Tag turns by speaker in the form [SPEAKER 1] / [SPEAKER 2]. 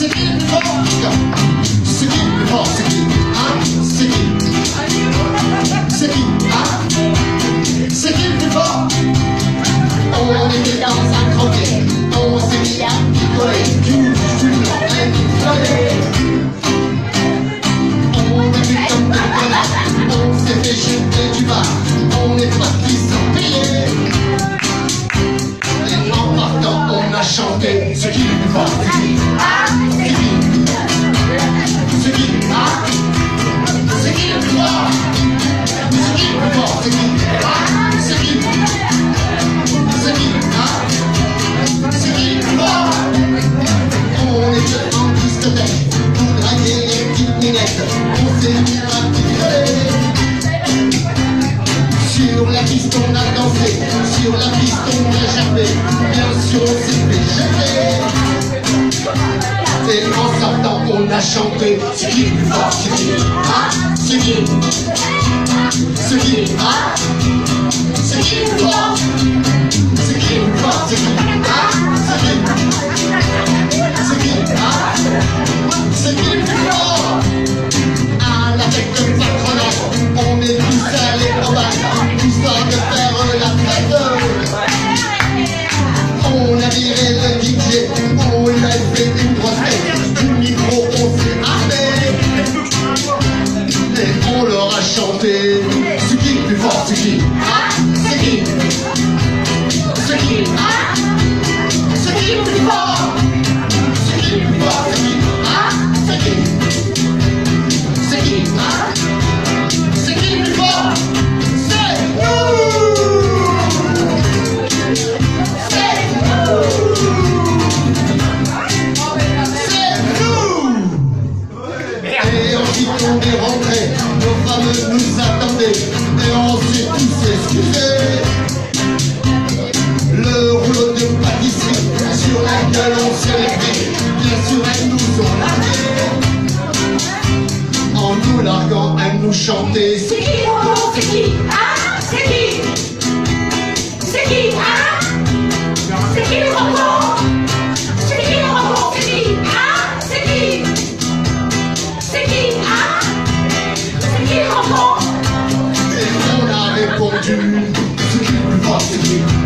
[SPEAKER 1] sick, sick, sick, sick, sick, sick, sick, sick, sick, sick, On s'est mis à picoler. Sur la piste on a dansé, sur la piste on a jappé, bien sûr on s'est. Et en sortant on a chanté, c'est qui le plus fort, c'est qui Hein C'est qui C'est qui Hein C'est qui le plus fort On a viré le DJ, on a fait une grosse tête, du micro on s'est armé. Et on leur a chanté, c'est qui le plus fort, c'est qui on est nos femmes nous attendaient, et on s'est tous excusés. Le rouleau de pâtisserie, sur laquelle on s'est levé, bien sûr elles nous ont largués. En nous larguant, elles nous chantaient. C'est qui, oh, c'est qui, ah, c'est qui, c'est qui, ah. I do to keep me.